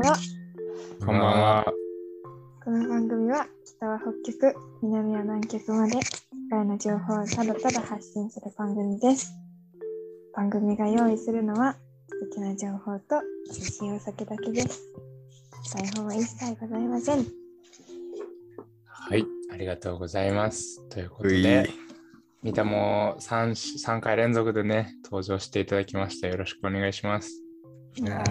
んは。こんばんは。この番組は北は北極、南は南極まで世界の情報をただただ発信する番組です。番組が用意するのは素敵な情報と美味しいお酒だけです。台本は一切ございません。はい、ありがとうございます。ということで、三田も 3, 3回連続でね、登場していただきました。よろしくお願いします。いや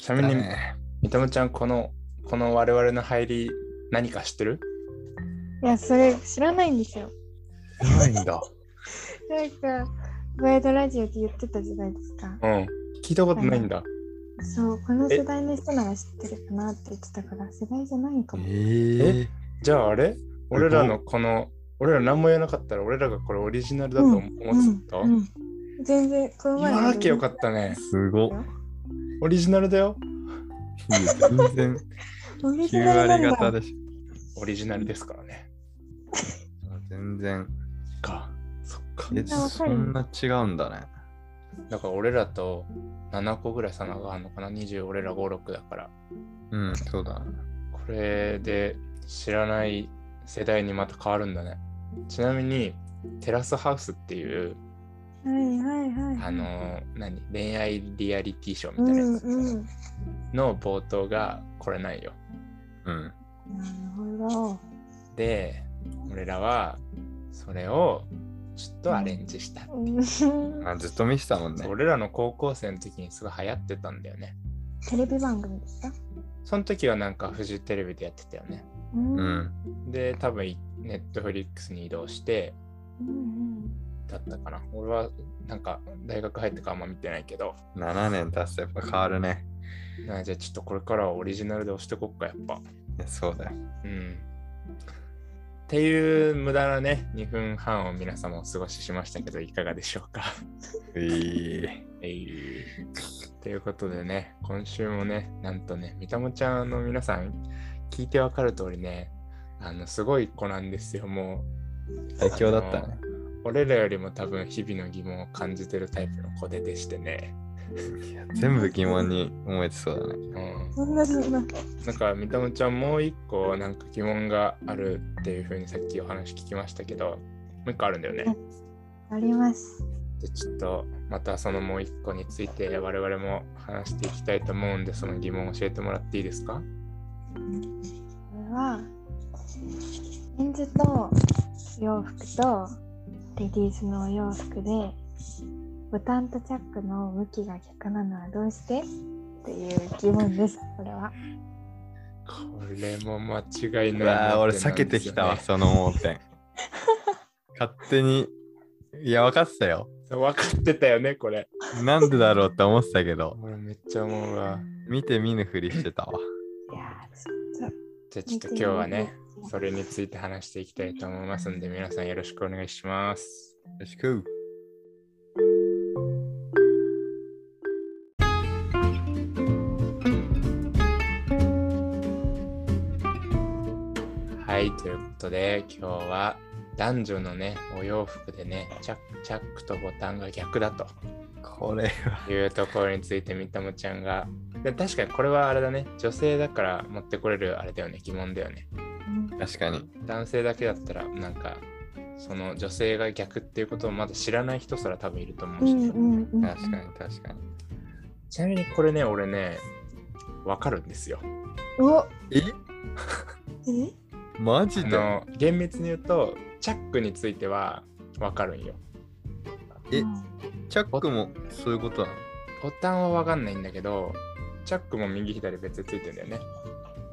ちなみに、ね三田ちゃん、この、この我々の入り、何か知ってる？いや、それ知らないんですよ。ないんだ。なんか、ワイドラジオって言ってたじゃないですか。うん。聞いたことないんだ。そう、この世代の人なら知ってるかなって言ってたから、世代じゃないかも。えじゃああれ？俺らのこの、俺ら何も言わなかったら、俺らがこれオリジナルだと思ってた、うんうん全然、この前言わなきゃよかったね。すごっ。オリジナルだよ。全然オリジ9ナルなんだ割方でしオリジナルですからね。ょ。全然。か。そっか。そんな違うんだね。だから俺らと7個ぐらい差があるのかな ?20 俺ら5、6だから。うん、そうだね。これで知らない世代にまた変わるんだね。ちなみに、テラスハウスっていう、はいはいはい。あのー何？恋愛リアリティショーうみたいなんやつうん。の冒頭がこれなんよ。うん。なるほど。で、俺らはそれをちょっとアレンジした。うんあずっと見てたもんね。俺らの高校生の時にすごい流行ってたんだよね。テレビ番組ですか？その時はなんかフジテレビでやってたよね。うう。ん。で、多分ネットフリックスに移動してうんだったかな。俺はなんか大学入ってからあんま見てないけど、7年経つとやっぱ変わるね。なじゃあちょっとこれからはオリジナルで押してこっか、やっぱ。そうだよ。うん。っていう無駄なね、2分半を皆様お過ごししましたけど、いかがでしょうか。ういえいということでね、今週もね、なんとね、みたもちゃんの皆さん、聞いてわかる通りね、あの、すごい子なんですよ、も最強だったね。う。俺らよりも多分日々の疑問を感じてるタイプの子ででしてね。全部疑問に思えてそうだね。うん。そんなそんな。なんか、みたもちゃんもう一個なんか疑問があるっていうふうにさっきお話聞きましたけど、もう一個あるんだよね。あります。でちょっとまたそのもう一個について我々も話していきたいと思うんでその疑問を教えてもらっていいですか？これは、メンズと洋服とレディースのお洋服で、ボタンとチャックの向きが逆なのはどうしてっていう疑問です、これは。これも間違いうないなん避けてきたわ、その盲点。勝手に。いや、分かってたよ。分かってたよねこれなんでだろうって思ってたけど、俺めっちゃ思うわ見て見ぬふりしてたわ。いやー、ちょっと。じゃあちょっと今日はねそれについて話していきたいと思いますんで皆さんよろしくお願いしますよろしく。はいということで今日は男女のねお洋服でねチャックチャックとボタンが逆だとこれは。いうところについてみたもちゃんがで確かにこれはあれだね女性だから持ってこれるあれだよね疑問だよねうん確かに。男性だけだったらなんかその女性が逆っていうことをまだ知らない人すら多分いると思うし、うんうんうん。確かに、確かに。ちなみにこれね俺ねわかるんですよ。お。え？え？マジで？あの厳密に言うとチャックについてはわかるんよ。え？チャックもそういうことなの？ボタンはわかんないんだけどチャックも右左別についてるんだよね。へ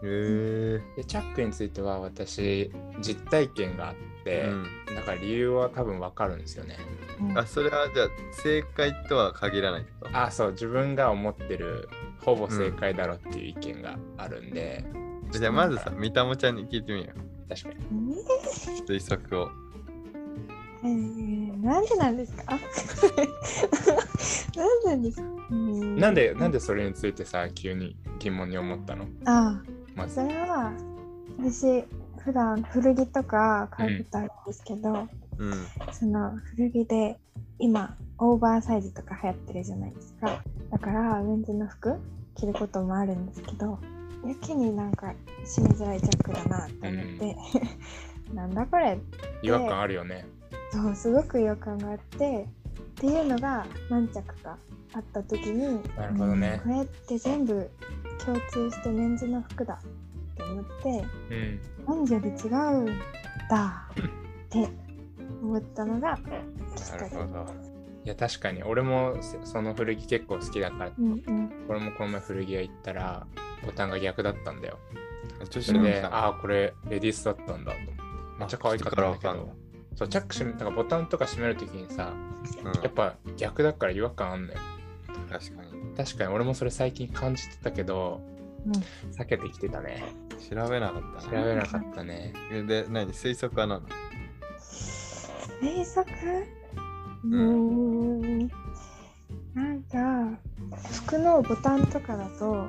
でチャックについては私実体験があって、えうん。だから理由は多分わかるんですよね。うん。あ、それはじゃあ正解とは限らないってこと？あそう自分が思ってるほぼ正解だろっていう意見があるんで、じゃあまずさ、みたもちゃんに聞いてみよう。確かに。推測を。えー、なんでなんですか？なんでですか、うんなんでなんでそれについてさ急に疑問に思ったの？あまずそれは私普段古着とか買うことあるんですけど、うん。その古着で今オーバーサイズとか流行ってるじゃないですかだからメンズの服着ることもあるんですけどやけになんか締めづらいチャックだなって思って、なんだこれ違和感あるよね。そうすごく違和感があってっていうのが何着かあった時になるほどねうんこれって全部共通してメンズの服だって思ってうん。男女で違うんだって思ったのがきっなかけ。るほど。いや確かに俺もせその古着結構好きだからうんうん俺もこの前古着屋行ったらボタンが逆だったんだよ。女それで、さああ、これレディースだったんだと思って。めっちゃ可愛かったんだけど。そう、チャック閉め、だからボタンとか閉めるときにさ、うんやっぱ逆だから違和感あんのよ。確かに。確かに俺もそれ最近感じてたけど、うん避けてきてたね。調べなかった調べなかったね。な。で、何？推測は何？なの推測？うーんなんか服のボタンとかだと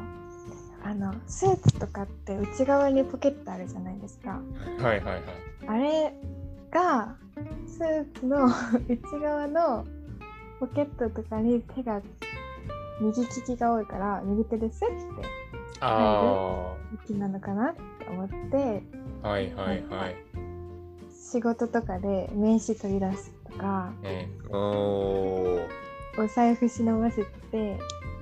あのスーツとかって内側にポケットあるじゃないですかはいはいはい。あれがスーツの 内側のポケットとかに手が右利きが多いから右手でスッてあ好きなのかなって思ってあ、はいはいはい。仕事とかで名刺取り出すとかうん。おー。お財布忍ばせて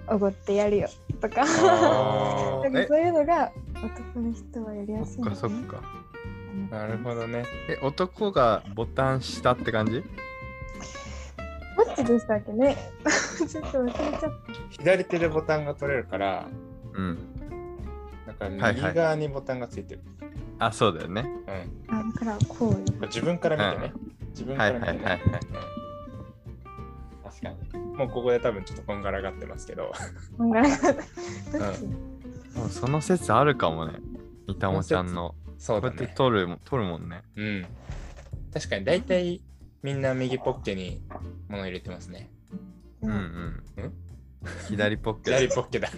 おごってやるよと かそういうのが男の人はやりやすいそっかそっか。あ、なるほどね。え、男がボタン下って感じ？どっちでしたっけね？ちょっと忘れちゃった左手でボタンが取れるから、うん。だからはいはい右側にボタンがついてる。あ、そうだよね。うん。あだからこうよ自分から見てね。自分から見てね。はいはいはいはい確かに。うんもうここで多分ちょっとこんがらがってますけど。こんがらがったどっち、もうその説あるかもね。三田もちゃんの。こうやってそうだね。取るも取るもんね。うん。確かに大体みんな右ポッケに物入れてますね。うんうん。ん左ポッケ左ポッケだ。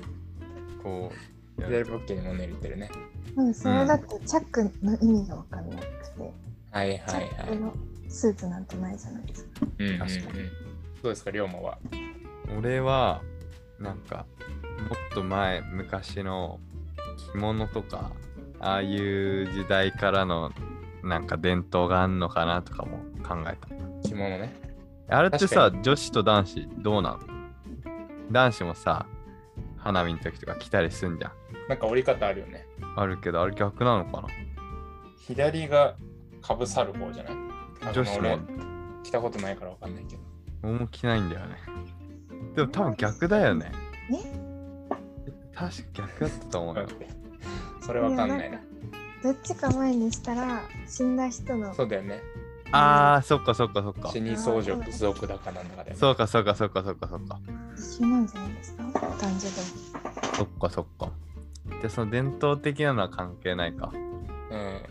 こう。左ポッケに物入れてるね。うん、それだってチャックの意味が分かんなくて、はいはいはい。スーツなんてないじゃないですか。うんうんうん確かにどうですか、龍馬は？俺はなんかもっと前昔の着物とかああいう時代からのなんか伝統があんのかなとかも考え着物ね。たあれってさ確女子と男子どうなの男子もさ花見の時とか着たりすんじゃん。なんか折り方あるよね。あるけどあれ逆なのかな？左がかぶさる方じゃない？あ女子も。俺着たことないからわかんないけど。俺も着ないんだよね。でも多分逆だよね。確か逆だったと思うよそれわかんないな。どっちか前にしたら死んだ人のそうだよね。あーそっかそっかそっか死に相乗仏族だかなんだかで、ね。そうかそうかそうかそうかそうか一緒なんじゃないですか？男女でも。そっかそっか。で、その伝統的なのは関係ないか。うん。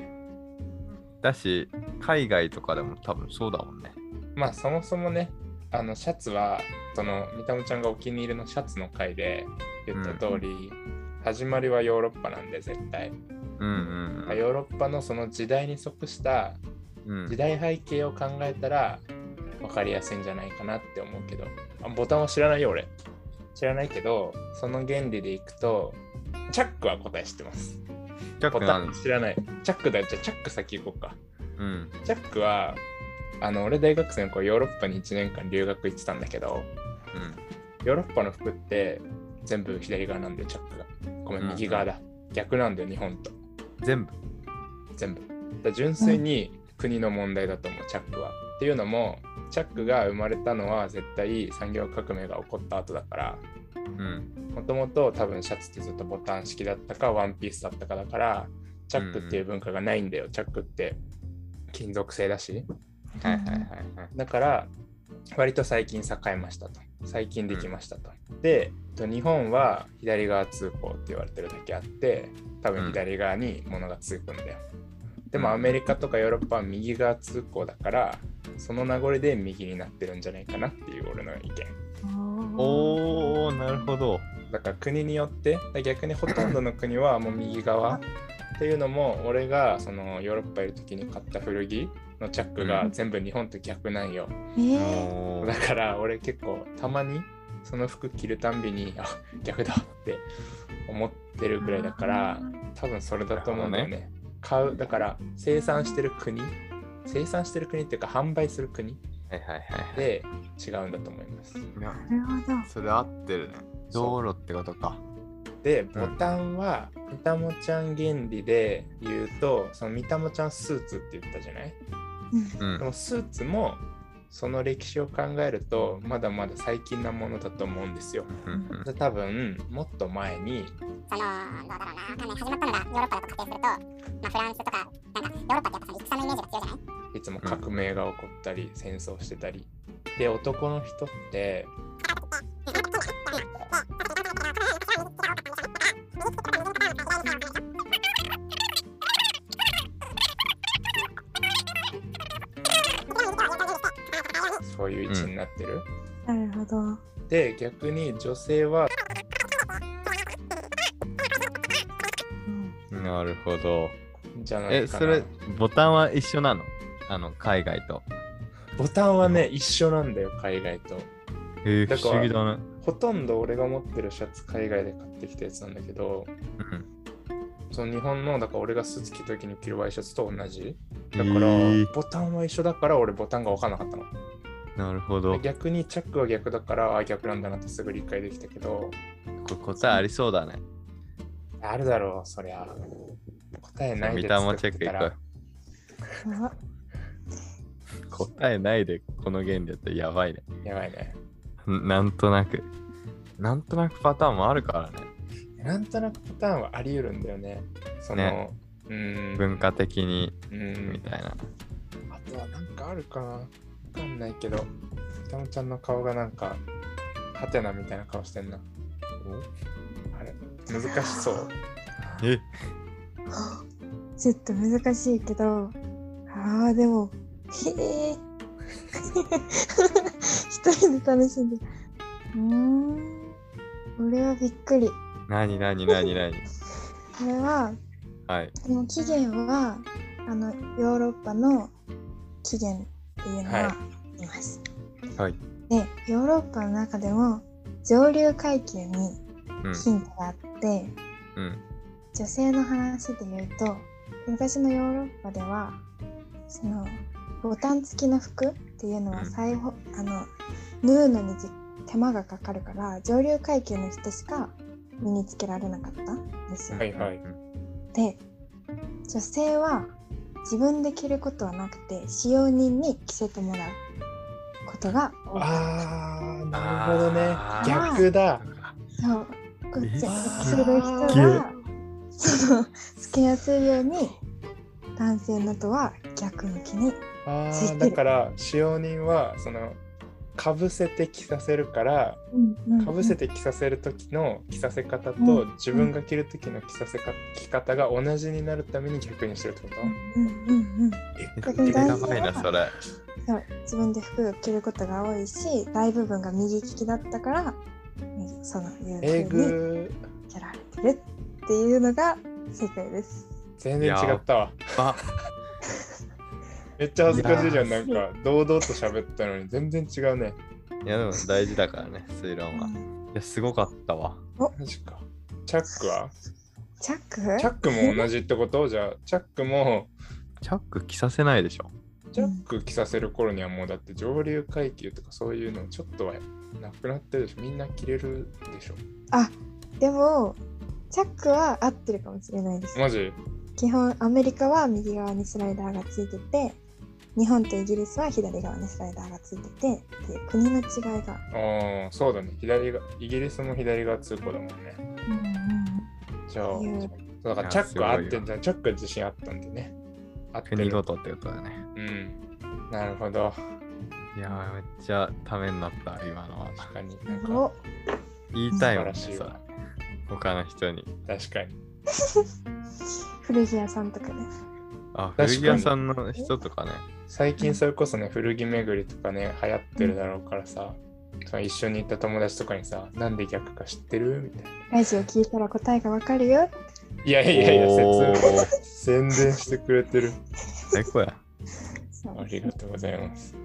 だし、海外とかでも多分そうだもんね。まあそもそもね、あのシャツは、その三田ちゃんがお気に入りのシャツの回で言った通り、始まりはヨーロッパなんで絶対。うんうんうん。ヨーロッパのその時代に即したうん。時代背景を考えたら分かりやすいんじゃないかなって思うけど。あボタンは知らないよ俺。知らないけどその原理でいくとチャックは答え知ってます。ボタチャックな知らない。チャックだじゃあチャック先行こうか。うん。チャックはあの俺大学生の頃ヨーロッパに1年間留学行ってたんだけどヨーロッパの服って全部左側なんだよチャックがごめうんん右側だ、逆なんだよ日本とうん。全部。全部。だ純粋に国の問題だと思う、チャックは。っていうのも、チャックが生まれたのは絶対産業革命が起こった後だから、うん。もともと多分シャツってずっとボタン式だったか、ワンピースだったかだから、チャックっていう文化がないんだよ。チャックって金属製だし。はいはいはいはい。だから、割と最近栄えましたと。最近できましたと。で、と日本は左側通行って言われてるだけあって、多分左側に物がつくんだよ。でもうんアメリカとかヨーロッパは右側通行だから、その名残で右になってるんじゃないかなっていう俺の意見。おー、なるほど。だから国によって、逆にほとんどの国はもう右側っていうのも、俺がそのヨーロッパいる時に買った古着のチャックが全部日本と逆なんよ。えー、おーだから俺結構たまにその服着るたんびにあ逆だって思ってるぐらいだから多分それだと思うんだよね買うだから生産してる国生産してる国っていうか販売する国はいはいはいはい。で違うんだと思いますなるほど。それ合ってるね。道路ってことか。でボタンはみたもちゃん原理で言うとそのみたもちゃんスーツって言ったじゃない？うんうんで。もスーツもその歴史を考えるとまだまだ最近なものだと思うんですよ。うんうんで多分もっと前にその、どうだろうな、わかんない。始まったのがヨーロッパだと仮定すると、まあ、フランスとか、なんか、ヨーロッパってやっぱ戦のイメージが強いじゃないいつも革命が起こったり、戦争してたりで男の人ってってる？なるほど。で逆に女性はうんなるほど。じゃないえ、かなそれ、ボタンは一緒なの？あの、海外と。ボタンはね一緒なんだよ海外と。えー、不思議だね。ほとんど俺が持ってるシャツ海外で買ってきたやつなんだけどうん。その日本のだから俺がスーツ着た時に着るワイシャツと同じだから、えーボタンは一緒だから俺ボタンが分からなかったのなるほど。逆にチャックは逆だからあ逆なんだなってすぐ理解できたけどこれ答えありそうだね。あるだろうそりゃ答えないで見たもチェックい答えないでこの原理だったらやばいね。やばいねんなんとなく。なんとなくパターンもあるからね。なんとなくパターンはあり得るんだよねその、ねうーん文化的にうんみたいな。あとはなんかあるかなわかんないけど、たもちゃんの顔がなんか、ハテナみたいな顔してんな。あれ？難しそう。え？ちょっと難しいけど、ああ、でも、へえ。一人で楽しんでる。うーん。俺はびっくり。なになになになにこれは、はい。でも起源は、あの、ヨーロッパの起源っていうのははいます。はい。で、ヨーロッパの中でも、上流階級にうん。ヒントがあって、うん。女性の話で言うと昔のヨーロッパではそのボタン付きの服っていうのはうん裁縫、あの縫うのにじ手間がかかるから上流階級の人しか身につけられなかったんですよ。はいはいで女性は自分で着ることはなくて使用人に着せてもらうことが多かっあー、なるほどね。逆だ。た。そう。こっちえする人はそのつけやすいように男性のとは逆向きについてる。だから、使用人は、その、かぶせて着させるから、かぶせて着させる時の着させ方と、うん自分が着る時の着させか着方が同じになるために逆にしてるってこと、うんうんうんえやばいな、それ。そう。自分で服を着ることが多いし大部分が右利きだったから右そのいうえ風にぐ着られてるっていうのが正解です。全然違ったわ。ばめっちゃ恥ずかしいじゃん。なんか、堂々と喋ったのに全然違うね。いや、でも大事だからね、推論は。いや、すごかったわ。マジか。チャックは？チャック？チャックも同じってこと？じゃあ、チャックも、チャック着させないでしょ。チャック着させる頃にはもうだって上流階級とかそういうのちょっとはなくなってるでしょ。みんな着れるでしょ。でもチャックは合ってるかもしれないです。マジ？基本アメリカは右側にスライダーがついてて日本とイギリスは左側にスライダーがついててっていう国の違いが。ああ、そうだね。左が、イギリスも左側通行だもんね。うんうんじゃあ、だからチャックは合ってんじゃん。チャックは自信あったんでね。合ってる国ごとってことだね。うん。なるほど。いやー、めっちゃためになった、今のは。確かに。なんかお言いたいもんね、それ素晴らしいわ。他の人に。確かに。古着屋さんとかね。あ、古着屋さんの人とかね。最近それこそね、古着巡りとかね、流行ってるだろうからさ、その一緒に行った友達とかにさ、なんで逆か知ってる？みたいな。ラジオ聞いたら答えがわかるよ。いやいやいや、おー説明、宣伝してくれてる。最高や。ありがとうございます。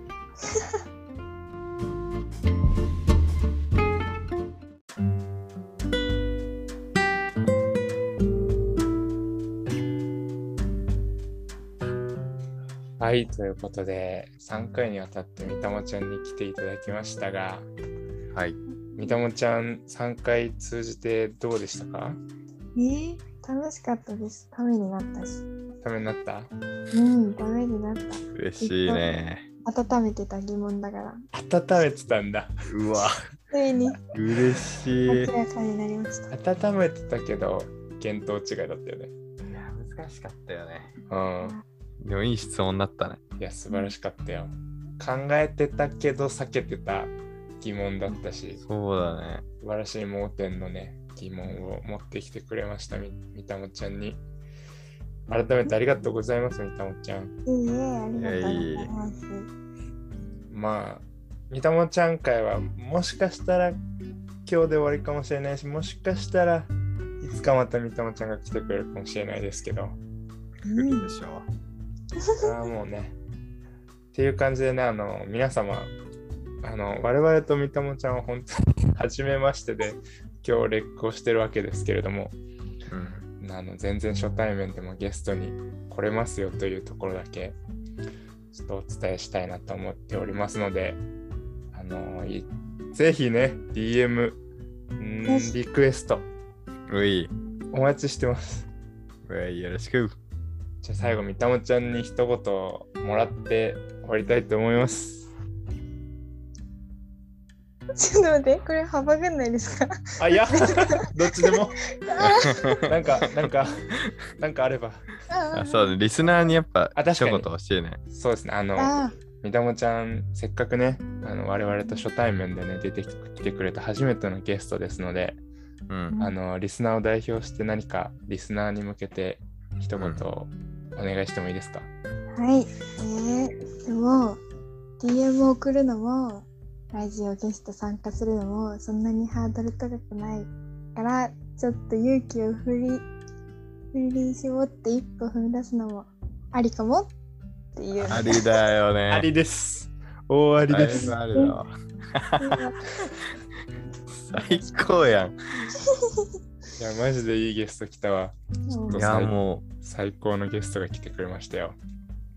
はい、ということで、3回にわたってみたもちゃんに来ていただきましたが、はい。みたもちゃん3回通じてどうでしたか？えー、楽しかったです。ためになったし。ためになった？うん、ためになっ嬉しいね。た。温めてた疑問だから。温めてたんだ。うわ、ついに嬉しい。明いらかになりました。温めてたけど、見当違いだったよね。や、難しかったよね。うん。でもいい質問だったね。いや、素晴らしかったよ。考えてたけど避けてた疑問だったし、そうだね。素晴らしい盲点のね、疑問を持ってきてくれました、みみたもちゃんに。改めてありがとうございます、みたもちゃん。いいえ、ありがとうございます。まあ、みたもちゃん会は、もしかしたら今日で終わりかもしれないし、もしかしたらいつかまたみたもちゃんが来てくれるかもしれないですけど、来るでしょ。それはもうね。っていう感じでね、あの、皆様、あの、我々とみたもちゃんは本当に初めましてで、今日レックをしてるわけですけれども、うん。あの全然初対面でもゲストに来れますよというところだけちょっとお伝えしたいなと思っておりますので、あのいぜひね、DM、リクエストうい。お待ちしてます。うい、よろしく。じゃあ最後、みたもちゃんに一言もらって終わりたいと思います。ちょっと待って、これ幅ぐんないですか？あ、いや、どっちでも？なんか、なんか、なんかあれば。あ、そうだ、リスナーにやっぱあ確かに一言欲しいね。そうですね、あの、あみたもちゃん、せっかくね、あの我々と初対面でね、出てきてくれた初めてのゲストですので、うん。あの、リスナーを代表して何かリスナーに向けて一言お願いしてもいいですか、はい。えー、でも、DM を送るのも、ラジオゲスト参加するのも、そんなにハードル高くないから、ちょっと勇気を振り、振り絞って一歩踏み出すのもありかも？っていう。ありだよね。ありです。大ありです。ぶありだわ。最高やん。いや、マジでいいゲスト来たわ。うんいや、も最高のゲストが来てくれましたよ。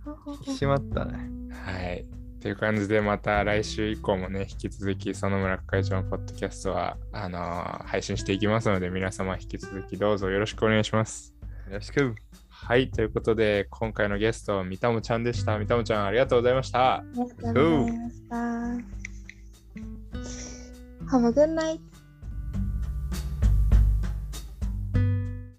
う、引き締まったね。はい。という感じで、また来週以降もね、引き続き、その村会長のポッドキャストは、あのー配信していきますので、皆様引き続きどうぞよろしくお願いします。よろしく。はい、ということで、今回のゲスト、みたもちゃんでした。みたもちゃん、ありがとうございました。ありがとうございました。Have a good night.